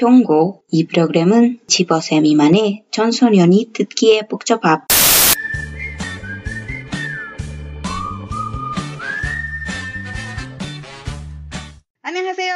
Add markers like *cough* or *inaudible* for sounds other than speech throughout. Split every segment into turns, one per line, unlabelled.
현고 이 프로그램은 15세 미만의 청소년이 듣기에 복잡합.
¡Annyeonghaseyo!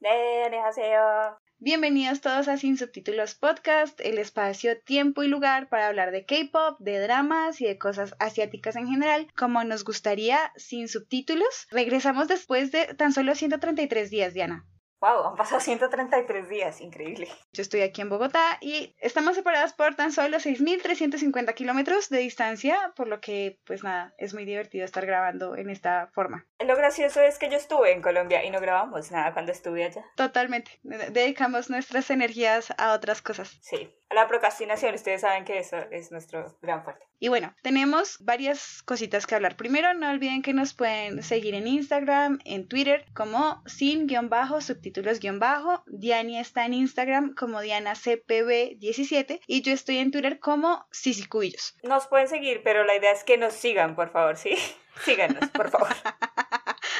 네, 안녕하세요.
Bienvenidos todos a Sin Subtítulos Podcast, el espacio, tiempo y lugar para hablar de K-pop, de dramas y de cosas asiáticas en general, como nos gustaría sin subtítulos. Regresamos después de tan solo 133 días, Diana.
Wow, han pasado 133 días, increíble.
Yo estoy aquí en Bogotá y estamos separadas por tan solo 6.350 kilómetros de distancia, por lo que, pues nada, es muy divertido estar grabando en esta forma.
Lo gracioso es que yo estuve en Colombia y no grabamos nada cuando estuve allá.
Totalmente. Dedicamos nuestras energías a otras cosas.
Sí, la procrastinación, ustedes saben que eso es nuestro gran fuerte.
Y bueno, tenemos varias cositas que hablar. Primero, no olviden que nos pueden seguir en Instagram, en Twitter, como sin-subtítulos-bajo. Diani está en Instagram como DianaCPB17 y yo estoy en Twitter como Cubillos.
Nos pueden seguir, pero la idea es que nos sigan, por favor, ¿sí? *laughs* Síganos, por favor. *laughs*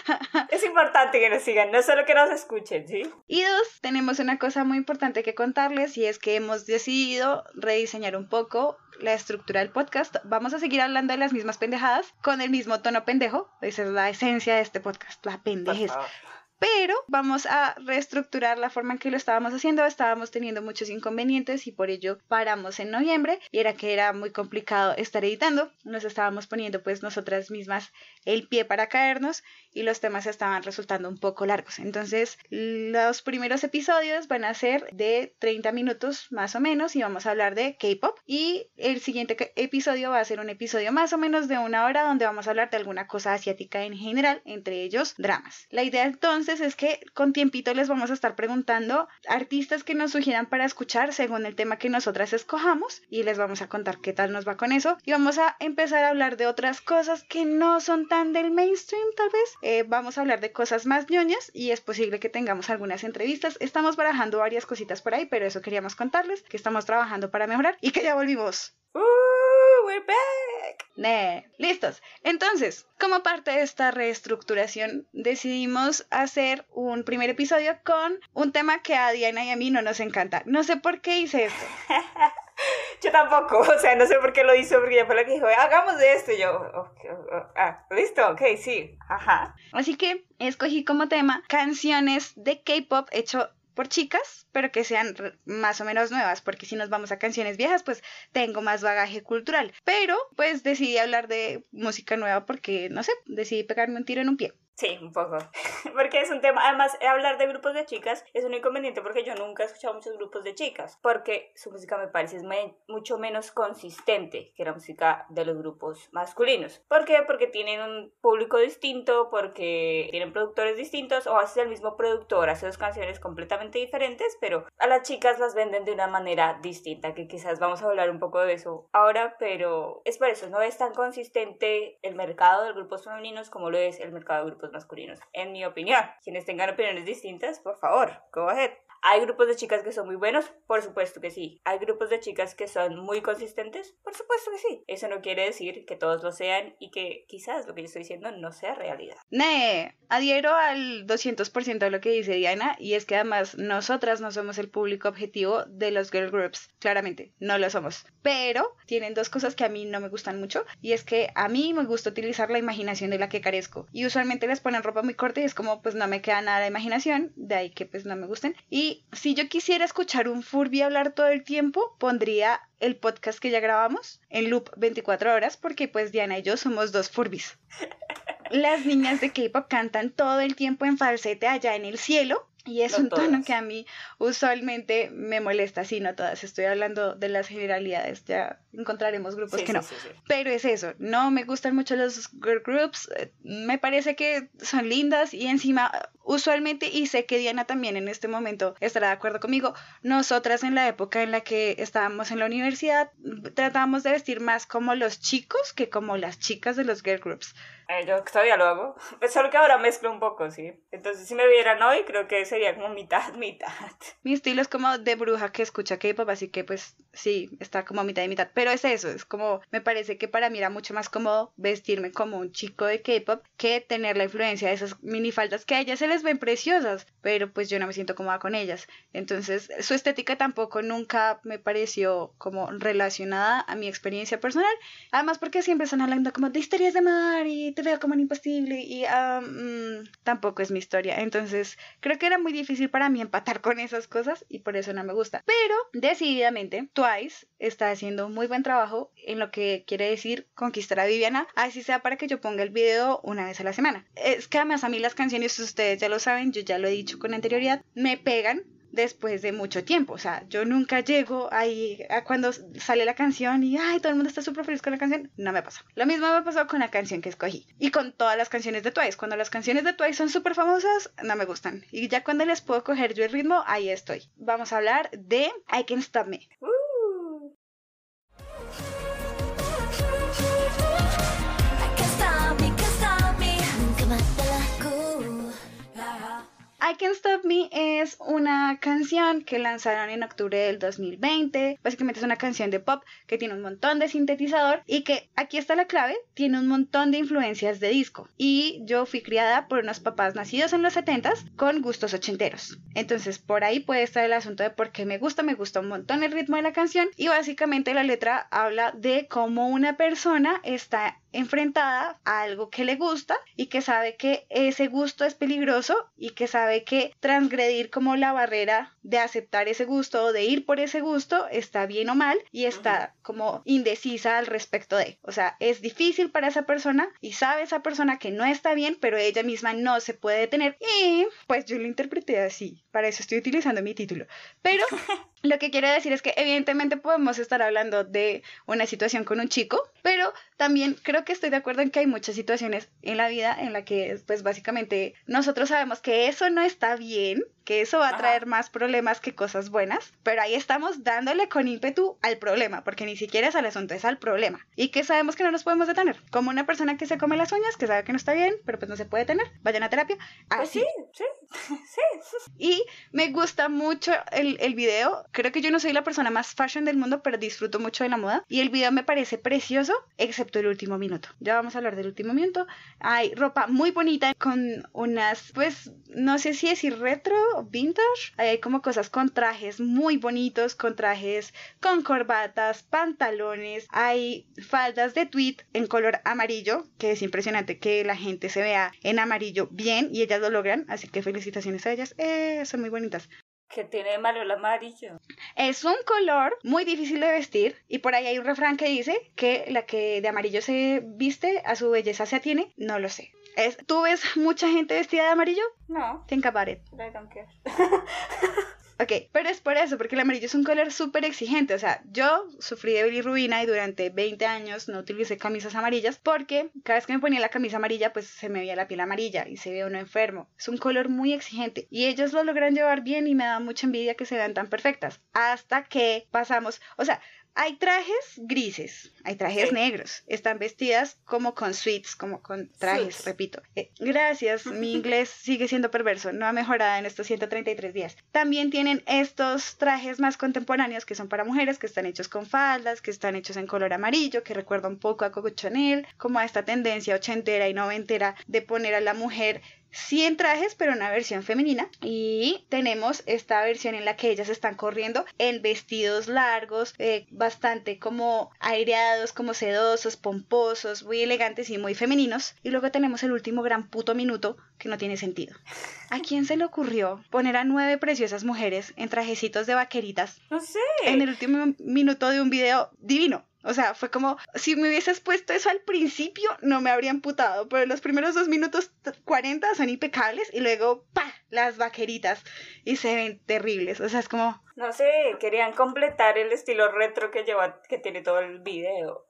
*laughs* es importante que nos sigan, no solo que nos escuchen, ¿sí?
Y dos, tenemos una cosa muy importante que contarles y es que hemos decidido rediseñar un poco la estructura del podcast. Vamos a seguir hablando de las mismas pendejadas con el mismo tono pendejo. Esa es la esencia de este podcast, la pendejez pero vamos a reestructurar la forma en que lo estábamos haciendo. Estábamos teniendo muchos inconvenientes y por ello paramos en noviembre y era que era muy complicado estar editando. Nos estábamos poniendo pues nosotras mismas el pie para caernos y los temas estaban resultando un poco largos. Entonces los primeros episodios van a ser de 30 minutos más o menos y vamos a hablar de K-Pop y el siguiente episodio va a ser un episodio más o menos de una hora donde vamos a hablar de alguna cosa asiática en general, entre ellos dramas. La idea entonces es que con tiempito les vamos a estar preguntando artistas que nos sugieran para escuchar según el tema que nosotras escojamos y les vamos a contar qué tal nos va con eso y vamos a empezar a hablar de otras cosas que no son tan del mainstream tal vez. Eh, vamos a hablar de cosas más ñoñas y es posible que tengamos algunas entrevistas. Estamos barajando varias cositas por ahí, pero eso queríamos contarles que estamos trabajando para mejorar y que ya volvimos.
Uh, we're back.
Listos. Entonces, como parte de esta reestructuración, decidimos hacer un primer episodio con un tema que a Diana y a mí no nos encanta. No sé por qué hice esto. *laughs*
yo tampoco, o sea, no sé por qué lo hizo, porque ella fue la que dijo, hagamos de esto. Y yo, ah, listo, ok, sí, ajá.
Así que escogí como tema canciones de K-pop hecho por chicas, pero que sean más o menos nuevas, porque si nos vamos a canciones viejas, pues tengo más bagaje cultural. Pero pues decidí hablar de música nueva porque, no sé, decidí pegarme un tiro en un pie.
Sí, un poco. *laughs* Porque es un tema, además, hablar de grupos de chicas es un inconveniente porque yo nunca he escuchado muchos grupos de chicas, porque su música me parece es mucho menos consistente que la música de los grupos masculinos. ¿Por qué? Porque tienen un público distinto, porque tienen productores distintos, o hace el mismo productor, hace dos canciones completamente diferentes, pero a las chicas las venden de una manera distinta, que quizás vamos a hablar un poco de eso ahora, pero es por eso, no es tan consistente el mercado de grupos femeninos como lo es el mercado de grupos masculinos, en mi opinión. Quienes tengan opiniones distintas, por favor, go ahead. ¿Hay grupos de chicas que son muy buenos? Por supuesto que sí. ¿Hay grupos de chicas que son muy consistentes? Por supuesto que sí. Eso no quiere decir que todos lo sean y que quizás lo que yo estoy diciendo no sea realidad.
Nee, adhiero al 200% de lo que dice Diana y es que además nosotras no somos el público objetivo de los girl groups. Claramente, no lo somos. Pero tienen dos cosas que a mí no me gustan mucho y es que a mí me gusta utilizar la imaginación de la que carezco y usualmente les ponen ropa muy corta y es como pues no me queda nada de imaginación, de ahí que pues no me gusten. Y si yo quisiera escuchar un Furby hablar todo el tiempo, pondría el podcast que ya grabamos en loop 24 horas, porque pues Diana y yo somos dos Furbis. Las niñas de K-pop cantan todo el tiempo en falsete allá en el cielo y es un tono que a mí usualmente me molesta, sí, no todas, estoy hablando de las generalidades, ya encontraremos grupos que no. Pero es eso, no me gustan mucho los girl groups, eh, me parece que son lindas y encima usualmente, y sé que Diana también en este momento estará de acuerdo conmigo, nosotras en la época en la que estábamos en la universidad tratábamos de vestir más como los chicos que como las chicas de los girl groups.
Eh, yo todavía lo hago, *laughs* solo que ahora mezclo un poco, sí. Entonces, si me vieran hoy, creo que sería como mitad, *laughs* mitad.
Mi estilo es como de bruja que escucha K-pop, así que pues sí, está como mitad y mitad. Pero es eso, es como, me parece que para mí era mucho más cómodo vestirme como un chico de K-pop que tener la influencia de esas minifaldas que a ellas se les ven preciosas, pero pues yo no me siento cómoda con ellas. Entonces, su estética tampoco nunca me pareció como relacionada a mi experiencia personal. Además, porque siempre están hablando como de historias de mar y te veo como un imposible y um, tampoco es mi historia. Entonces, creo que era muy difícil para mí empatar con esas cosas y por eso no me gusta. Pero, decididamente, Twice está haciendo un muy buen trabajo en lo que quiere decir conquistar a Viviana, así sea para que yo ponga el video una vez a la semana. Es que además a mí las canciones, ustedes ya lo saben, yo ya lo he dicho con anterioridad, me pegan después de mucho tiempo. O sea, yo nunca llego ahí a cuando sale la canción y ay, todo el mundo está súper feliz con la canción. No me pasa. Lo mismo me pasó con la canción que escogí y con todas las canciones de Twice. Cuando las canciones de Twice son súper famosas, no me gustan. Y ya cuando les puedo coger yo el ritmo, ahí estoy. Vamos a hablar de I Can Stop Me. I Can't Stop Me es una canción que lanzaron en octubre del 2020. Básicamente es una canción de pop que tiene un montón de sintetizador y que, aquí está la clave, tiene un montón de influencias de disco. Y yo fui criada por unos papás nacidos en los 70s con gustos ochenteros. Entonces por ahí puede estar el asunto de por qué me gusta, me gusta un montón el ritmo de la canción y básicamente la letra habla de cómo una persona está enfrentada a algo que le gusta y que sabe que ese gusto es peligroso y que sabe que transgredir como la barrera de aceptar ese gusto o de ir por ese gusto está bien o mal y está como indecisa al respecto de. O sea, es difícil para esa persona y sabe esa persona que no está bien, pero ella misma no se puede detener y pues yo lo interpreté así. Para eso estoy utilizando mi título. Pero *laughs* lo que quiero decir es que evidentemente podemos estar hablando de una situación con un chico, pero también creo que estoy de acuerdo en que hay muchas situaciones en la vida en la que pues básicamente nosotros sabemos que eso no está bien, que eso va a traer más problemas que cosas buenas, pero ahí estamos dándole con ímpetu al problema, porque ni siquiera es al asunto, es al problema. Y que sabemos que no nos podemos detener, como una persona que se come las uñas, que sabe que no está bien, pero pues no se puede detener, vayan a terapia.
Pues sí, sí, sí.
Y me gusta mucho el, el video, creo que yo no soy la persona más fashion del mundo, pero disfruto mucho de la moda, y el video me parece precioso, excepto el último minuto. Ya vamos a hablar del último minuto. Hay ropa muy bonita con unas, pues, no sé si decir retro vintage. hay como cosas con trajes muy bonitos, con trajes con corbatas, pantalones. Hay faldas de tweed en color amarillo, que es impresionante que la gente se vea en amarillo bien y ellas lo logran. Así que felicitaciones a ellas. Eh, son muy bonitas.
¿Qué tiene de malo el amarillo?
Es un color muy difícil de vestir y por ahí hay un refrán que dice que la que de amarillo se viste a su belleza se atiene. No lo sé. Es, ¿Tú ves mucha gente vestida de amarillo?
No.
Think about it.
I don't care. *laughs*
Ok, pero es por eso, porque el amarillo es un color súper exigente. O sea, yo sufrí de bilirrubina y durante 20 años no utilicé camisas amarillas porque cada vez que me ponía la camisa amarilla, pues se me veía la piel amarilla y se ve uno enfermo. Es un color muy exigente y ellos lo logran llevar bien y me da mucha envidia que se vean tan perfectas. Hasta que pasamos, o sea, hay trajes grises, hay trajes negros. Están vestidas como con suites, como con trajes, repito. Eh, gracias, mi *laughs* inglés sigue siendo perverso, no ha mejorado en estos 133 días. También tienen estos trajes más contemporáneos que son para mujeres, que están hechos con faldas, que están hechos en color amarillo, que recuerda un poco a Coco Chanel, como a esta tendencia ochentera y noventera de poner a la mujer 100 trajes, pero una versión femenina. Y tenemos esta versión en la que ellas están corriendo en vestidos largos, eh, bastante como aireados, como sedosos, pomposos, muy elegantes y muy femeninos. Y luego tenemos el último gran puto minuto que no tiene sentido. ¿A quién se le ocurrió poner a nueve preciosas mujeres en trajecitos de vaqueritas?
No sé.
En el último minuto de un video divino. O sea, fue como, si me hubieses puesto eso al principio, no me habrían putado, pero los primeros dos minutos 40 son impecables y luego, ¡pa! las vaqueritas y se ven terribles. O sea, es como...
No sé, querían completar el estilo retro que lleva, que tiene todo el video.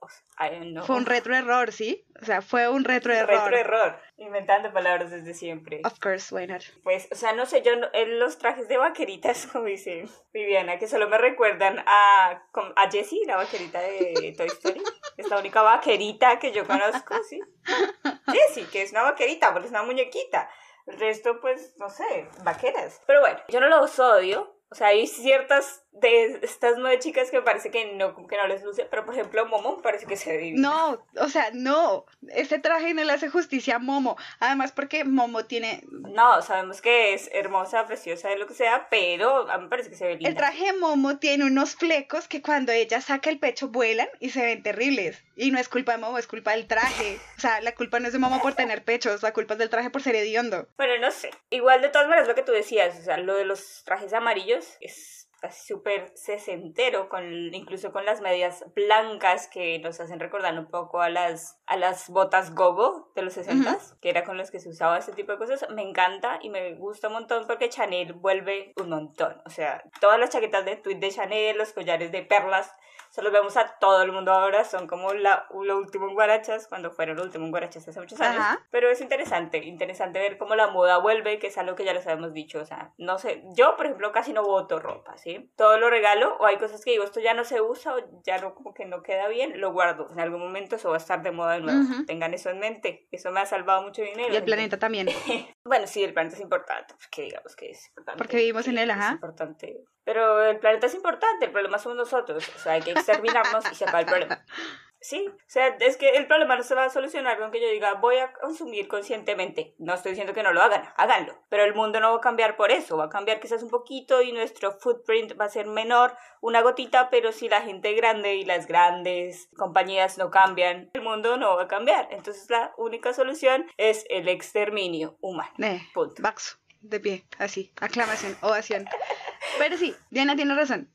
Fue un retro error, ¿sí? O sea, fue un retro error.
Retro error, inventando palabras desde siempre.
Of course, why not?
Pues, o sea, no sé, yo en los trajes de vaqueritas, *laughs* como dice Viviana, que solo me recuerdan a, a Jessie, la vaquerita de Toy Story. Es la única vaquerita que yo conozco, ¿sí? Jessie, que es una vaquerita, porque es una muñequita. El resto, pues, no sé, vaqueras. Pero bueno, yo no los odio. O sea, hay ciertas de estas nueve chicas que me parece que no, que no les luce, pero por ejemplo Momo parece que se ve
No, o sea, no, este traje no le hace justicia a Momo, además porque Momo tiene...
No, sabemos que es hermosa, preciosa, de lo que sea, pero a mí me parece que se ve linda.
El traje de Momo tiene unos flecos que cuando ella saca el pecho vuelan y se ven terribles. Y no es culpa de Momo, es culpa del traje. O sea, la culpa no es de Momo por tener pechos, la culpa es del traje por ser hediondo.
Bueno, no sé. Igual de todas maneras lo que tú decías, o sea, lo de los trajes amarillos es súper sesentero, con, incluso con las medias blancas que nos hacen recordar un poco a las, a las botas gogo de los sesentas, que era con las que se usaba este tipo de cosas. Me encanta y me gusta un montón porque Chanel vuelve un montón. O sea, todas las chaquetas de tweet de Chanel, los collares de perlas, se los vemos a todo el mundo ahora, son como la, lo último en Guarachas, cuando fueron lo último en Guarachas hace muchos años. Pero es interesante, interesante ver cómo la moda vuelve, que es algo que ya les habíamos dicho, o sea, no sé, yo por ejemplo casi no voto ropa, ¿sí? Todo lo regalo, o hay cosas que digo, esto ya no se usa, o ya no, como que no queda bien, lo guardo, en algún momento eso va a estar de moda de nuevo, tengan eso en mente, eso me ha salvado mucho dinero.
Y el planeta también. *laughs*
bueno, sí, el planeta es importante, porque digamos que es importante.
Porque vivimos en él, ajá.
Es importante pero el planeta es importante, el problema somos nosotros. O sea, hay que exterminarnos y se acaba el problema. Sí, o sea, es que el problema no se va a solucionar con que yo diga voy a consumir conscientemente. No estoy diciendo que no lo hagan, háganlo. Pero el mundo no va a cambiar por eso, va a cambiar quizás un poquito y nuestro footprint va a ser menor, una gotita, pero si la gente grande y las grandes compañías no cambian, el mundo no va a cambiar. Entonces la única solución es el exterminio humano.
Eh, Punto. de pie, así, aclamación, ovación. Pero sí, Diana tiene razón.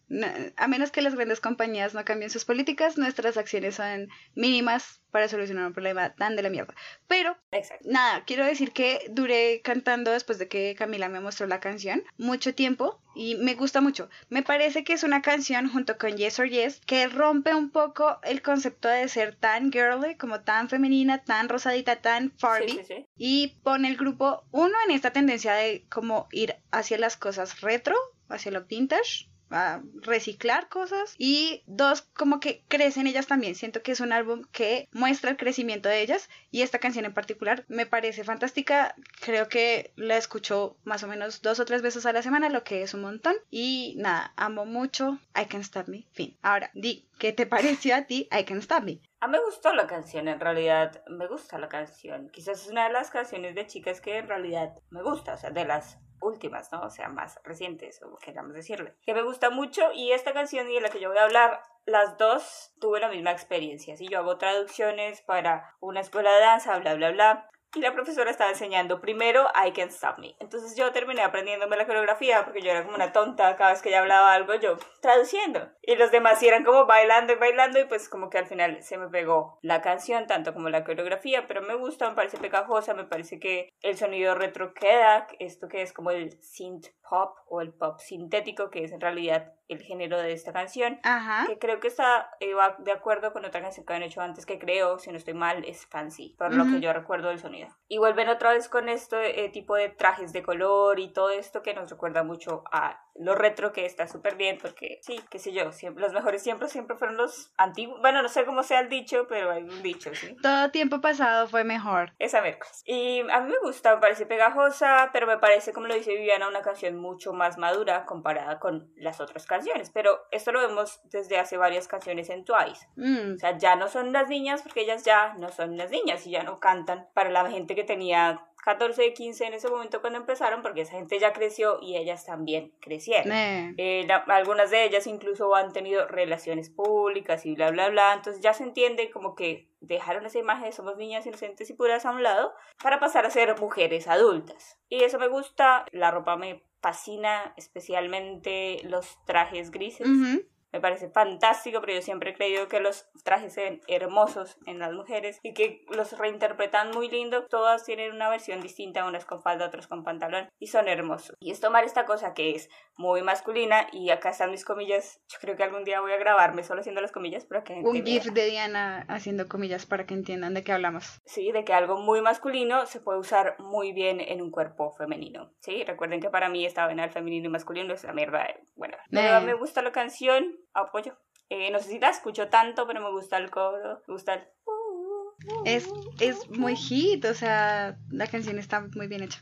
A menos que las grandes compañías no cambien sus políticas, nuestras acciones son mínimas para solucionar un problema tan de la mierda. Pero, nada, quiero decir que duré cantando después de que Camila me mostró la canción mucho tiempo y me gusta mucho. Me parece que es una canción junto con Yes or Yes que rompe un poco el concepto de ser tan girly, como tan femenina, tan rosadita, tan Farby y pone el grupo uno en esta tendencia de como ir hacia las cosas retro, hacia lo vintage a reciclar cosas y dos como que crecen ellas también. Siento que es un álbum que muestra el crecimiento de ellas y esta canción en particular me parece fantástica. Creo que la escucho más o menos dos o tres veces a la semana lo que es un montón. Y nada amo mucho I Can Stop Me. Fin. Ahora di ¿qué te *laughs* pareció a ti I Can Stop Me?
A mí me gustó la canción, en realidad me gusta la canción. Quizás es una de las canciones de chicas que en realidad me gusta, o sea, de las últimas, ¿no? O sea, más recientes, o queramos decirle. Que me gusta mucho y esta canción y de la que yo voy a hablar, las dos tuve la misma experiencia. Si yo hago traducciones para una escuela de danza, bla, bla, bla, y la profesora estaba enseñando primero I Can Stop Me. Entonces yo terminé aprendiéndome la coreografía porque yo era como una tonta cada vez que ella hablaba algo yo traduciendo. Y los demás eran como bailando y bailando y pues como que al final se me pegó la canción tanto como la coreografía, pero me gusta, me parece pegajosa, me parece que el sonido retro queda, esto que es como el synth pop o el pop sintético que es en realidad el género de esta canción,
Ajá.
que creo que está eh, va de acuerdo con otra canción que han hecho antes que creo, si no estoy mal, es Fancy, por lo que yo recuerdo del sonido. Y vuelven otra vez con este tipo de trajes de color y todo esto que nos recuerda mucho a lo retro que está súper bien porque sí, qué sé yo, siempre, los mejores siempre siempre fueron los antiguos, bueno, no sé cómo sea el dicho, pero hay un dicho, ¿sí?
Todo tiempo pasado fue mejor.
Esa mercos. Y a mí me gusta, me parece pegajosa, pero me parece, como lo dice Viviana, una canción mucho más madura comparada con las otras canciones, pero esto lo vemos desde hace varias canciones en Twice.
Mm.
O sea, ya no son las niñas porque ellas ya no son las niñas y ya no cantan para la gente que tenía 14, 15 en ese momento cuando empezaron, porque esa gente ya creció y ellas también crecieron. Eh, algunas de ellas incluso han tenido relaciones públicas y bla, bla, bla. Entonces ya se entiende como que dejaron esa imagen de somos niñas inocentes y puras a un lado para pasar a ser mujeres adultas. Y eso me gusta, la ropa me fascina, especialmente los trajes grises. Me Me parece fantástico, pero yo siempre he creído que los trajes se ven hermosos en las mujeres y que los reinterpretan muy lindo. Todas tienen una versión distinta, unas con falda, otras con pantalón y son hermosos. Y es tomar esta cosa que es muy masculina y acá están mis comillas. Yo creo que algún día voy a grabarme solo haciendo las comillas para que
Un gif de Diana haciendo comillas para que entiendan de qué hablamos.
Sí, de que algo muy masculino se puede usar muy bien en un cuerpo femenino. Sí, recuerden que para mí esta vena femenino y masculino es la mierda. Bueno,
Eh.
me gusta la canción, apoyo. Eh, no sé si la escucho tanto, pero me gusta el coro, me gusta el...
Es, es muy hit, o sea, la canción está muy bien hecha.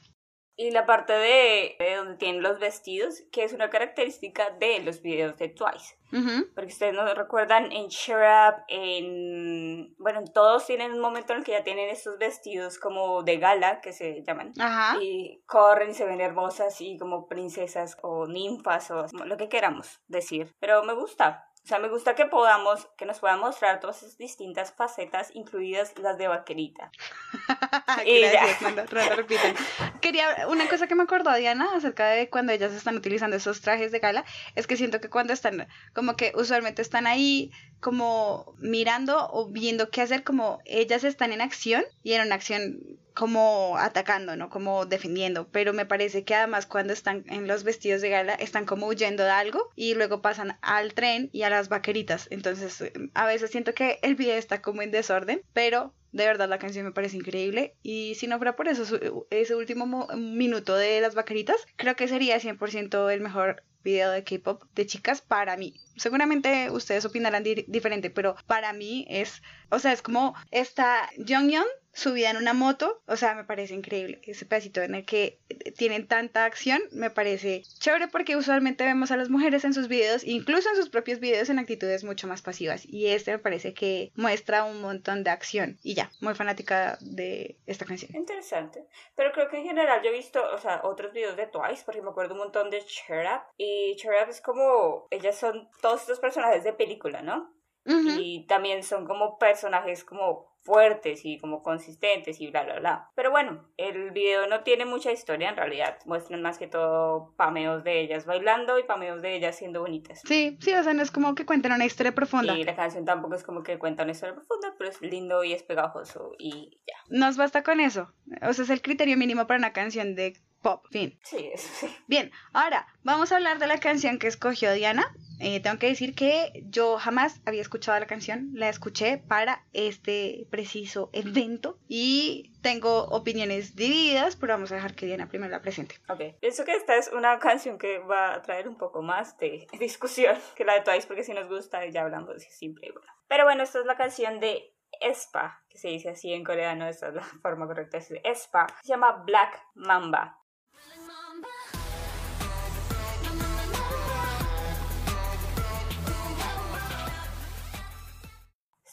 Y la parte de, de donde tienen los vestidos, que es una característica de los videos de Twice.
Ujú.
Porque ustedes no recuerdan en Cheer Up, en... Bueno, en todos tienen un momento en el que ya tienen estos vestidos como de gala, que se llaman.
Ajá.
Y corren y se ven hermosas y como princesas o ninfas o lo que queramos decir. Pero me gusta. O sea, me gusta que podamos, que nos puedan mostrar todas esas distintas facetas, incluidas las de vaquerita. *laughs*
Gracias, no lo- no lo repiten. Quería, una cosa que me acordó Diana acerca de cuando ellas están utilizando esos trajes de gala, es que siento que cuando están, como que usualmente están ahí como mirando o viendo qué hacer, como ellas están en acción y en una acción como atacando, ¿no? Como defendiendo, pero me parece que además cuando están en los vestidos de gala están como huyendo de algo y luego pasan al tren y a las vaqueritas, entonces a veces siento que el video está como en desorden, pero de verdad la canción me parece increíble y si no fuera por eso, ese último mo- minuto de las vaqueritas, creo que sería 100% el mejor video de K-pop de chicas para mí. Seguramente ustedes opinarán di- diferente, pero para mí es, o sea, es como esta Jonghyun subida en una moto, o sea, me parece increíble ese pedacito en el que tienen tanta acción, me parece chévere porque usualmente vemos a las mujeres en sus videos, incluso en sus propios videos en actitudes mucho más pasivas y este me parece que muestra un montón de acción y ya, muy fanática de esta canción.
Interesante. Pero creo que en general yo he visto, o sea, otros videos de Twice, porque me acuerdo un montón de Cheer Up. Y Cheer Up es como, ellas son todos estos personajes de película, ¿no? Y también son como personajes como fuertes y como consistentes y bla, bla, bla. Pero bueno, el video no tiene mucha historia en realidad. Muestran más que todo pameos de ellas bailando y pameos de ellas siendo bonitas.
Sí, sí, o sea, no es como que cuenten una historia profunda.
Y la canción tampoco es como que cuenta una historia profunda, pero es lindo y es pegajoso y ya.
Nos basta con eso. O sea, es el criterio mínimo para una canción de pop. Fin.
Sí, eso sí.
Bien, ahora vamos a hablar de la canción que escogió Diana. Eh, tengo que decir que yo jamás había escuchado la canción, la escuché para este preciso *laughs* evento y tengo opiniones divididas, pero vamos a dejar que Diana primero la presente.
Ok, pienso que esta es una canción que va a traer un poco más de *laughs* discusión que la de Twice, porque si nos gusta ya hablamos y bueno. Pero bueno, esta es la canción de Espa, que se dice así en coreano, esta es la *laughs* forma correcta de decir Espa. Se llama Black Mamba.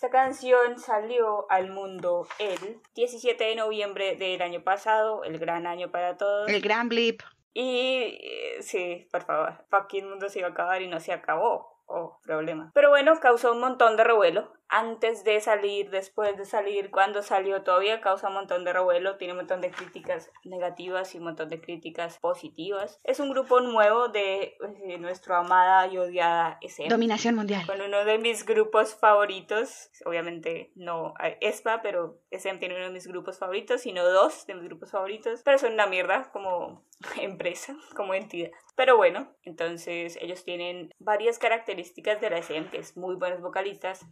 Esta canción salió al mundo el 17 de noviembre del año pasado, el gran año para todos.
El gran blip.
Y eh, sí, por favor, fucking mundo se iba a acabar y no se acabó. Oh, problema. Pero bueno, causó un montón de revuelo. Antes de salir, después de salir, cuando salió, todavía causa un montón de revuelo. Tiene un montón de críticas negativas y un montón de críticas positivas. Es un grupo nuevo de eh, nuestra amada y odiada SM.
Dominación mundial.
Con uno de mis grupos favoritos, obviamente no ESPA, pero SM tiene uno de mis grupos favoritos, sino dos de mis grupos favoritos, pero son una mierda como *laughs* empresa, como entidad. Pero bueno, entonces ellos tienen varias características de la SM, que es muy buenos vocalistas,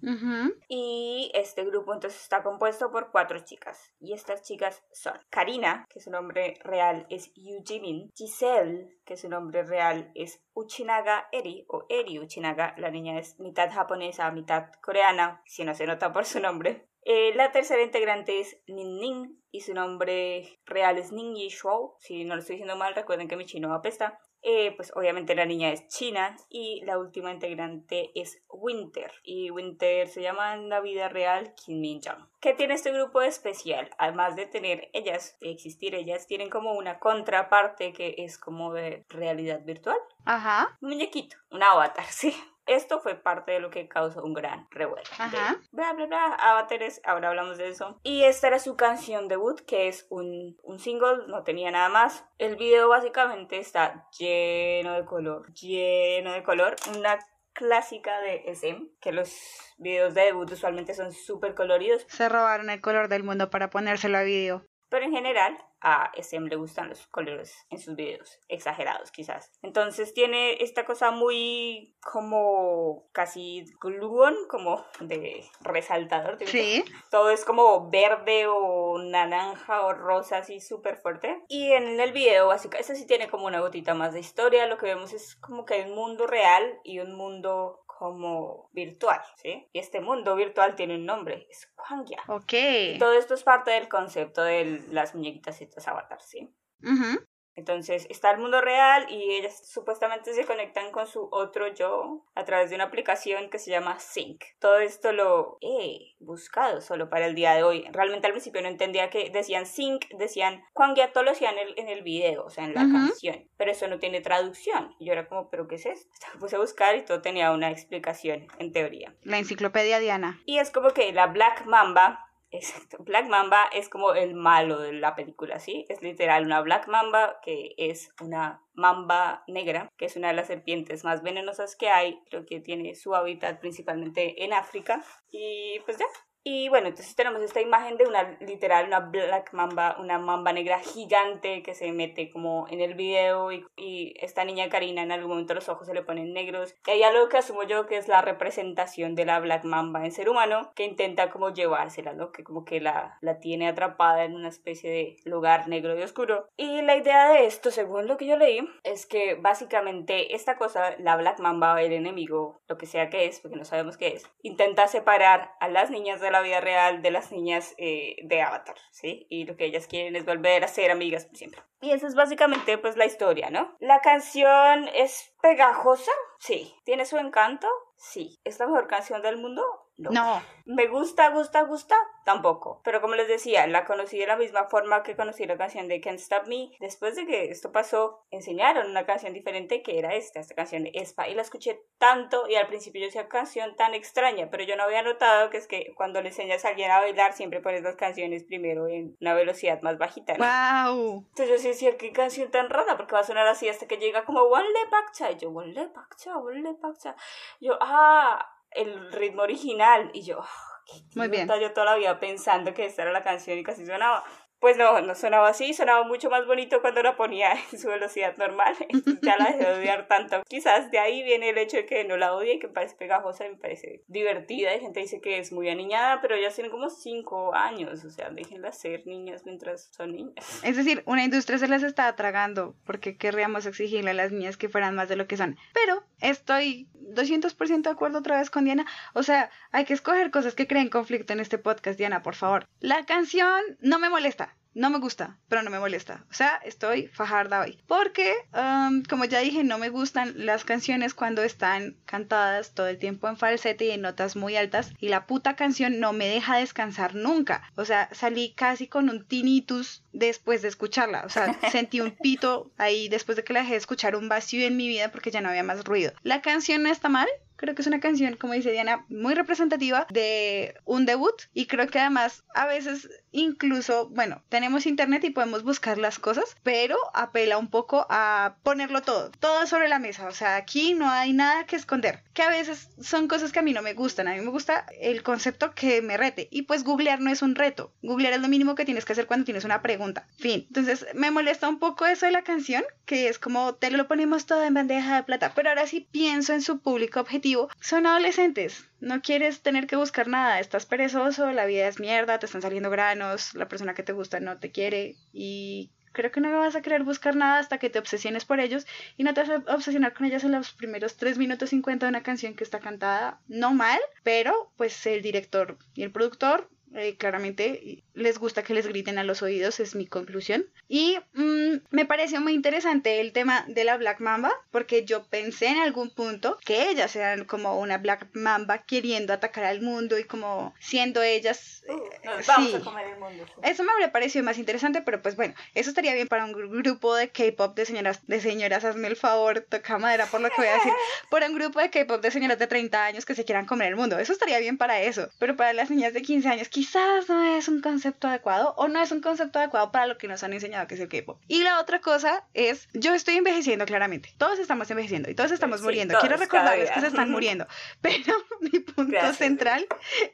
Y este grupo entonces está compuesto por cuatro chicas. Y estas chicas son Karina, que su nombre real es Yu Jimin, Giselle, que su nombre real es Uchinaga Eri o Eri Uchinaga. La niña es mitad japonesa, mitad coreana, si no se nota por su nombre. Eh, la tercera integrante es Nin Nin y su nombre real es Ning Yishuo. Si no lo estoy diciendo mal, recuerden que mi chino apesta. Eh, pues obviamente la niña es china y la última integrante es Winter. Y Winter se llama en la vida real Kim Min Jong. ¿Qué tiene este grupo de especial? Además de tener ellas, de existir ellas, tienen como una contraparte que es como de realidad virtual.
Ajá.
Un muñequito, un avatar, *laughs* sí. Esto fue parte de lo que causó un gran revuelo.
Ajá.
Bla, bla, bla, avatares, ahora hablamos de eso. Y esta era su canción debut, que es un, un single, no tenía nada más. El video básicamente está lleno de color, lleno de color. Una clásica de SM, que los videos de debut usualmente son súper coloridos.
Se robaron el color del mundo para ponérselo a video.
Pero en general a SM le gustan los colores en sus videos, exagerados quizás. Entonces tiene esta cosa muy como casi gluon, como de resaltador.
Sí.
Todo es como verde o naranja o rosa, así súper fuerte. Y en el video, básicamente, ese sí tiene como una gotita más de historia. Lo que vemos es como que hay un mundo real y un mundo como virtual, ¿sí? Y este mundo virtual tiene un nombre, es Kwangia.
Ok.
Y todo esto es parte del concepto de las muñequitas estas avatar, ¿sí?
Ujú.
Entonces está el mundo real y ellas supuestamente se conectan con su otro yo a través de una aplicación que se llama Sync. Todo esto lo he buscado solo para el día de hoy. Realmente al principio no entendía que decían Sync, decían Juan todo lo hacían en el, en el video, o sea, en la
Ujú.
canción. Pero eso no tiene traducción. Y yo era como, ¿pero qué es esto? *laughs* Puse a buscar y todo tenía una explicación en teoría.
La enciclopedia Diana.
Y es como que la Black Mamba, exacto, Black Mamba es como el malo de la película, ¿sí? Es literal una Black Mamba que es una mamba negra, que es una de las serpientes más venenosas que hay, creo que tiene su hábitat principalmente en África. Y pues ya. Y bueno, entonces tenemos esta imagen de una literal, una black mamba, una mamba negra gigante que se mete como en el video y, y esta niña Karina en algún momento los ojos se le ponen negros. Y hay algo que asumo yo que es la representación de la black mamba en ser humano que intenta como llevársela, ¿no? Que como que la, la tiene atrapada en una especie de lugar negro y oscuro. Y la idea de esto, según lo que yo leí, es que básicamente esta cosa, la black mamba, el enemigo, lo que sea que es, porque no sabemos qué es, intenta separar a las niñas de la vida real de las niñas eh, de Avatar, ¿sí? Y lo que ellas quieren es volver a ser amigas por siempre. Y esa es básicamente pues la historia, ¿no? La canción es pegajosa, sí. ¿Tiene su encanto? Sí. ¿Es la mejor canción del mundo? No.
No.
¿Me gusta, gusta, gusta? Tampoco. Pero como les decía, la conocí de la misma forma que conocí la canción de Can't Stop Me. Después de que esto pasó, enseñaron una canción diferente que era esta, esta canción de Espa. Y la escuché tanto y al principio yo decía canción tan extraña, pero yo no había notado que es que cuando le enseñas a alguien a bailar siempre pones las canciones primero en una velocidad más bajita. ¿no?
Wow.
Entonces yo sí decía, qué canción tan rara, porque va a sonar así hasta que llega como One Le Bakcha. Y yo, One Le Bakcha, One Le Bakcha. Yo, ah, el ritmo original. Y yo, qué
Muy bien.
Yo toda la vida pensando que esta era la canción y casi sonaba. Pues no, no sonaba así, sonaba mucho más bonito cuando la ponía *laughs* en su velocidad normal. *laughs* Ya la dejé de odiar tanto. Quizás de ahí viene el hecho de que no la odie y que me parece pegajosa y me parece divertida. Hay gente dice que es muy aniñada, pero ellas tienen como 5 años. O sea, déjenlas ser niñas mientras son niñas.
Es decir, una industria se las está tragando porque querríamos exigirle a las niñas que fueran más de lo que son. Pero estoy 200% de acuerdo otra vez con Diana. O sea, hay que escoger cosas que creen conflicto en este podcast, Diana, por favor. La canción no me molesta. No me gusta, pero no me molesta. O sea, estoy fajarda hoy. Porque, um, como ya dije, no me gustan las canciones cuando están cantadas todo el tiempo en falsete y en notas muy altas. Y la puta canción no me deja descansar nunca. O sea, salí casi con un tinnitus después de escucharla. O sea, *laughs* sentí un pito ahí después de que la dejé de escuchar un vacío en mi vida porque ya no había más ruido. La canción no está mal, Creo que es una canción, como dice Diana, muy representativa de un debut y creo que además a veces incluso, bueno, tenemos internet y podemos buscar las cosas, pero apela un poco a ponerlo todo, todo sobre la mesa, o sea, aquí no hay nada que esconder, que a veces son cosas que a mí no me gustan, a mí me gusta el concepto que me rete. Y pues googlear no es un reto, googlear es lo mínimo que tienes que hacer cuando tienes una pregunta, fin, entonces me molesta un poco eso de la canción, que es como te lo ponemos todo en bandeja de plata, pero ahora sí pienso en su público objetivo, son adolescentes, no quieres tener que buscar nada, estás perezoso, la vida es mierda, te están saliendo granos, la persona que te gusta no te quiere y creo que no vas a querer buscar nada hasta que te obsesiones por ellos y no te vas a obsesionar con ellas en los primeros 3 minutos 50 de una canción que está cantada no mal, pero pues el director y el productor eh, claramente les gusta que les griten a los oídos, es mi conclusión. Y mm, me pareció muy interesante el tema de la Black Mamba, porque yo pensé en algún punto que ellas eran como una Black Mamba queriendo atacar al mundo y como siendo ellas...
Uh,
eh,
vamos
sí.
a comer el mundo.
Eso me habría parecido más interesante, pero pues bueno, eso estaría bien para un gru- grupo de K-pop de señoras, de señoras, hazme el favor, toca madera por lo que voy a decir, *laughs* para un grupo de K-pop de señoras de 30 años que se quieran comer el mundo, eso estaría bien para eso, pero para las niñas de 15 años quizás no es un concepto adecuado o no es un concepto adecuado para lo que nos han enseñado que es el K-pop. Y la otra cosa es, yo estoy envejeciendo claramente. Todos estamos envejeciendo y todos estamos
Sí,
muriendo.
todos,
Quiero recordarles que se están muriendo. *laughs* Pero *laughs* mi punto
Gracias.
central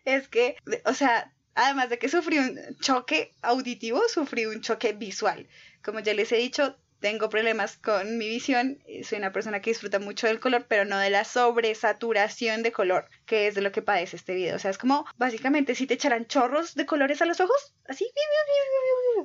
es que, o sea, además de que sufrí un choque auditivo, sufrí un choque visual. Como ya les he dicho, tengo problemas con mi visión. Soy una persona que disfruta mucho del color, pero no de la sobresaturación de color, que es de lo que padece este video. O sea, es como básicamente si te echaran chorros de colores a los ojos, así.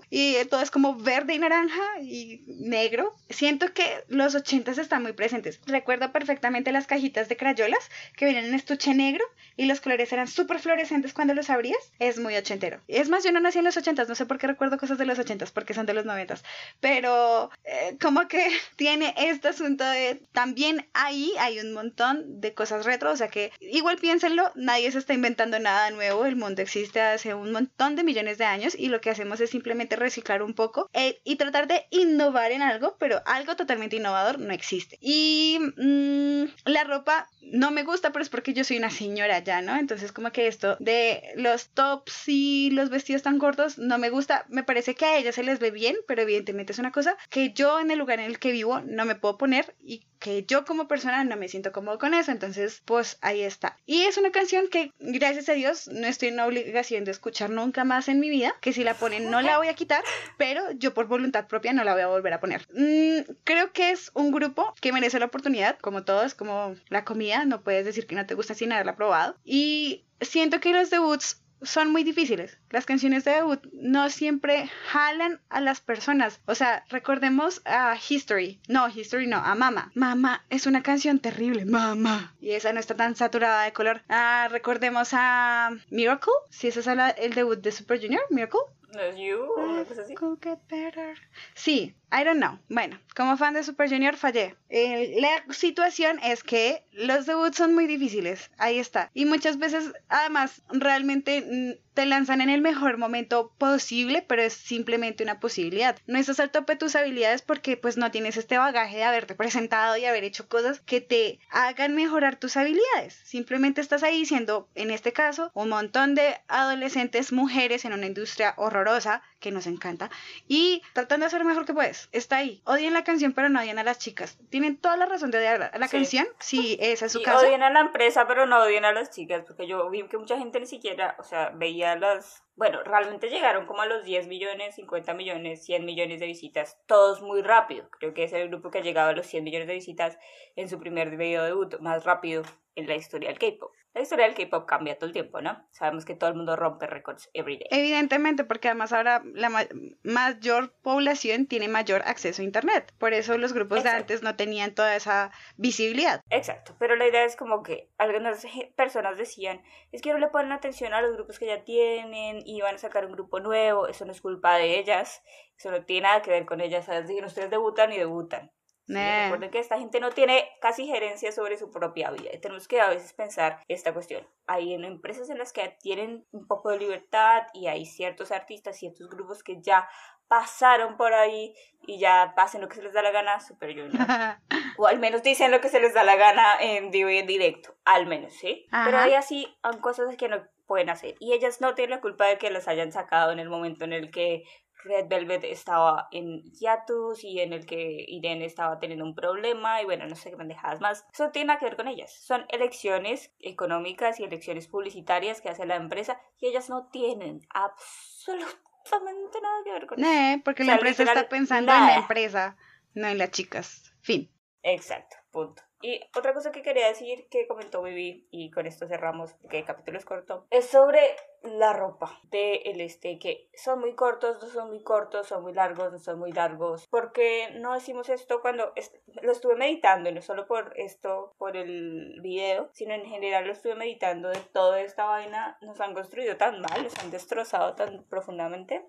Y todo es como verde y naranja y negro. Siento que los ochentas están muy presentes. Recuerdo perfectamente las cajitas de crayolas que venían en estuche negro y los colores eran súper fluorescentes cuando los abrías. Es muy ochentero. Es más, yo no nací en los ochentas, no sé por qué recuerdo cosas de los ochentas, porque son de los noventas. Pero eh, como que *laughs* tiene este asunto de también ahí hay un montón de cosas retro, o sea que igual piénsenlo, nadie se está inventando nada nuevo, el mundo existe hace un montón de millones de años y lo que hacemos es simplemente reciclar un poco eh, y tratar de innovar en algo, pero algo totalmente innovador no existe. Y mm, la ropa no me gusta, pero es porque yo soy una señora ya, ¿no? Entonces como que esto de los tops y los vestidos tan cortos no me gusta, me parece que a ellas se les ve bien, pero evidentemente es una cosa que yo en el lugar en el que vivo no me puedo poner y que yo como persona no me siento cómodo con eso, entonces pues ahí está. Y es una canción que gracias a Dios no estoy en obligación de escuchar nunca más en mi vida, que si la ponen no la voy a quitar, pero yo por voluntad propia no la voy a volver a poner. Mm, creo que es un grupo que merece la oportunidad, como todos, como la comida, no puedes decir que no te gusta sin haberla probado. Y siento que los debuts son muy difíciles. Las canciones de debut no siempre jalan a las personas. O sea, recordemos a History. No, History no, a Mama. Mama es una canción terrible. Mama. Y esa no está tan saturada de color. Ah, recordemos a Miracle. Si ese es el debut de Super Junior, Miracle.
¿No es You o una cosa así?
Could get better. Sí, I don't know. Bueno, como fan de Super Junior fallé. Eh, la situación es que los debuts son muy difíciles. Ahí está. Y muchas veces, además, realmente te lanzan en el mejor momento posible, pero es simplemente una posibilidad. No estás al tope de tus habilidades porque pues no tienes este bagaje de haberte presentado y haber hecho cosas que te hagan mejorar tus habilidades. Simplemente estás ahí siendo, en este caso, un montón de adolescentes mujeres en una industria horrorosa que nos encanta y tratando de hacer lo mejor que puedes. Está ahí. Odian la canción, pero no odian a las chicas. Tienen toda la razón de odiar la
Sí.
canción, si *laughs* esa es su
Y
caso.
odian a la empresa, pero no odian a las chicas, porque yo vi que mucha gente ni siquiera, o sea, veía las... Bueno, realmente llegaron como a los 10 millones, 50 millones, 100 millones de visitas, todos muy rápido. Creo que es el grupo que ha llegado a los 100 millones de visitas en su primer video debut, más rápido en la historia del K-pop. La historia del K-pop cambia todo el tiempo, ¿no? Sabemos que todo el mundo rompe récords every day.
Evidentemente, porque además ahora la ma- mayor población tiene mayor acceso a Internet. Por eso los grupos de antes no tenían toda esa visibilidad.
Exacto, pero la idea es como que algunas personas decían, es que no le ponen atención a los grupos que ya tienen y van a sacar un grupo nuevo, eso no es culpa de ellas, eso no tiene nada que ver con ellas, ¿sabes? Dicen, ustedes debutan y debutan. Sí. Recuerden que esta gente no tiene casi gerencia sobre su propia vida y tenemos que a veces pensar esta cuestión. Hay en empresas en las que tienen un poco de libertad y hay ciertos artistas, ciertos grupos que ya pasaron por ahí y ya pasen lo que se les da la gana, Super Junior. *laughs* O al menos dicen lo que se les da la gana en vivo y en directo. Al menos, ¿sí?
Ajá.
Pero hay así hay cosas que no pueden hacer. Y ellas no tienen la culpa de que las hayan sacado en el momento en el que Red Velvet estaba en hiatus y en el que Irene estaba teniendo un problema y bueno, no sé qué pendejadas más. Eso no tiene nada que ver con ellas. Son elecciones económicas y elecciones publicitarias que hace la empresa y ellas no tienen absolutamente nada que ver con eso.
Nah, porque
O
la empresa
literal,
está pensando en la empresa, no en las chicas. Fin.
Exacto, punto. Y otra cosa que quería decir que comentó Vivi, y con esto cerramos porque el capítulo es corto, es sobre la ropa de el este, que son muy cortos, no son muy cortos, son muy largos, no son muy largos. porque no decimos esto cuando est- lo estuve meditando, y no solo por esto, por el video, sino en general lo estuve meditando de toda esta vaina, nos han construido tan mal, nos han destrozado tan profundamente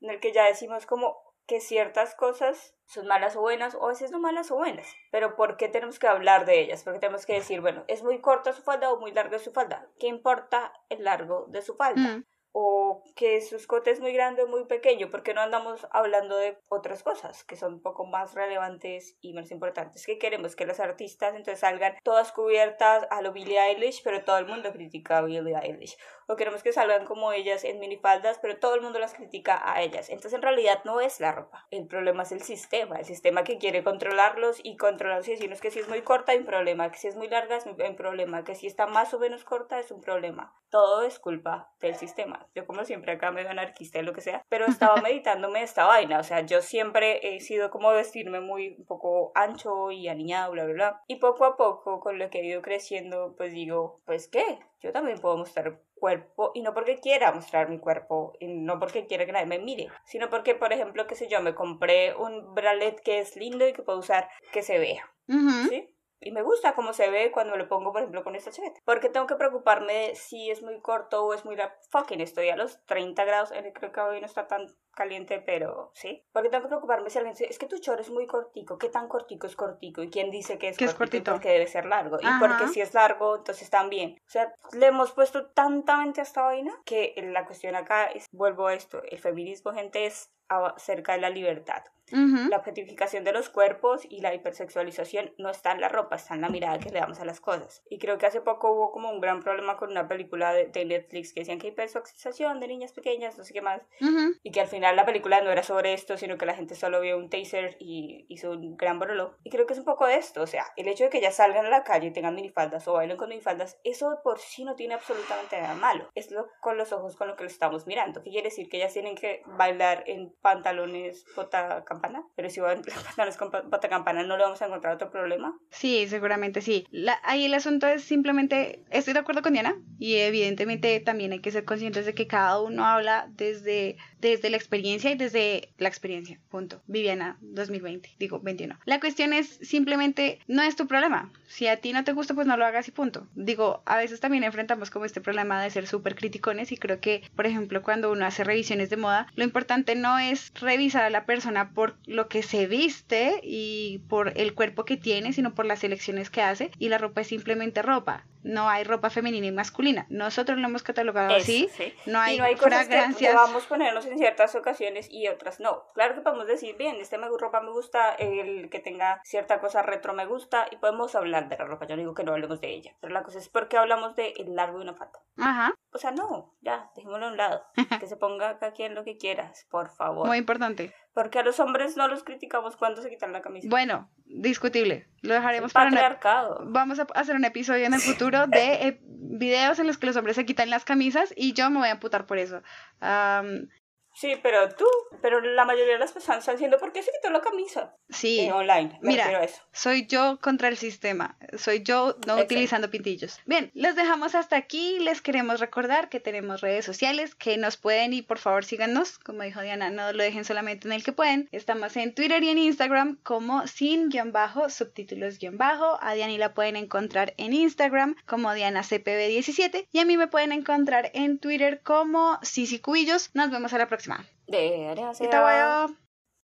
en el que ya decimos como que ciertas cosas son malas o buenas, o a veces no malas o buenas, pero ¿por qué tenemos que hablar de ellas? Porque tenemos que decir, bueno, es muy corta su falda o muy larga su falda. ¿Qué importa el largo de su falda?
Mm.
O que su escote es muy grande o muy pequeño, porque no andamos hablando de otras cosas que son un poco más relevantes y más importantes. que queremos? Que las artistas entonces salgan todas cubiertas a lo Billie Eilish, pero todo el mundo critica a Billie Eilish. O queremos que salgan como ellas en minifaldas, pero todo el mundo las critica a ellas. Entonces en realidad no es la ropa. El problema es el sistema. El sistema que quiere controlarlos y controlarlos y decirnos que si es muy corta hay un problema, que si es muy larga es un problema, que si está más o menos corta es un problema. Todo es culpa del sistema. Yo como siempre acá medio anarquista y lo que sea, pero estaba *laughs* meditándome esta vaina. O sea, yo siempre he sido como vestirme muy un poco ancho y aniñado, bla, bla, bla. Y poco a poco, con lo que he ido creciendo, pues digo, pues qué, yo también puedo mostrar cuerpo y no porque quiera mostrar mi cuerpo y no porque quiera que nadie me mire, sino porque, por ejemplo, qué sé yo, me compré un bralet que es lindo y que puedo usar que se vea. ¿Sí? Y me gusta cómo se ve cuando lo pongo, por ejemplo, con esta chaqueta. Porque tengo que preocuparme si es muy corto o es muy... Fucking, estoy a los 30 grados, eh, creo que hoy no está tan caliente, pero sí. Porque tengo que preocuparme si alguien dice, es que tu chor es muy cortico, ¿qué tan cortico es cortico? ¿Y quién dice que es, cortico? es cortito? Porque debe ser largo. Y porque si es largo, entonces también. O sea, le hemos puesto tantamente a esta vaina que la cuestión acá es, vuelvo a esto, el feminismo, gente, es acerca de la libertad. La objetificación de los cuerpos y la hipersexualización no está en la ropa, está en la mirada que le damos a las cosas. Y creo que hace poco hubo como un gran problema con una película de, Netflix que decían que hipersexualización de niñas pequeñas, no sé qué más, y que al final la película no era sobre esto, sino que la gente solo vio un taser y hizo un gran bololo. Y creo que es un poco esto, o sea, el hecho de que ya salgan a la calle y tengan minifaldas o bailen con minifaldas, eso por sí no tiene absolutamente nada malo. Es lo, con los ojos con lo que lo estamos mirando. ¿Qué quiere decir? Que ellas tienen que bailar en pantalones bota campana, pero si van pantalones con bota campana no le vamos a encontrar otro problema.
Sí, seguramente sí. ahí el asunto es simplemente, estoy de acuerdo con Diana y evidentemente también hay que ser conscientes de que cada uno habla desde, desde la experiencia y desde la experiencia, punto. Viviana 2020, digo 21. La cuestión es simplemente, no es tu problema. Si a ti no te gusta, pues no lo hagas y punto. Digo, a veces también enfrentamos como este problema de ser súper criticones y creo que, por ejemplo, cuando uno hace revisiones de moda, lo importante no es revisar a la persona por lo que se viste y por el cuerpo que tiene, sino por las elecciones que hace. Y la ropa es simplemente ropa. No hay ropa femenina y masculina. Nosotros lo hemos catalogado así. No hay,
y no hay cosas que vamos a ponernos en ciertas ocasiones y otras no. Claro que podemos decir, bien, este me, ropa me gusta, el que tenga cierta cosa retro me gusta y podemos hablar de la ropa. Yo no digo que no hablemos de ella, pero la cosa es porque hablamos de el largo de una falda.
Ajá.
O sea, no, ya, dejémoslo a un lado. *laughs* que se ponga acá quien lo que quieras, por favor.
Muy importante.
Porque a los hombres no los criticamos cuando se quitan la camisa.
Bueno, discutible. Lo dejaremos
para patriarcado.
Vamos a hacer un episodio en el futuro de eh, videos en los que los hombres se quitan las camisas y yo me voy a amputar por eso.
Sí, pero tú, pero la mayoría de las personas están diciendo, ¿por qué se quitó la camisa?
Sí.
online.
Mira, soy yo contra el sistema. Soy yo no utilizando pintillos. Bien, les dejamos hasta aquí. Les queremos recordar que tenemos redes sociales que nos pueden y por favor síganos. Como dijo Diana, no lo dejen solamente en el que pueden. Estamos en Twitter y en Instagram como sin guion bajo, subtítulos guion bajo. A Diana la pueden encontrar en Instagram como DianaCPB17 y a mí me pueden encontrar en Twitter como Sisi Cubillos. Nos vemos a la próxima
네, 안녕하세요. 이따 와요.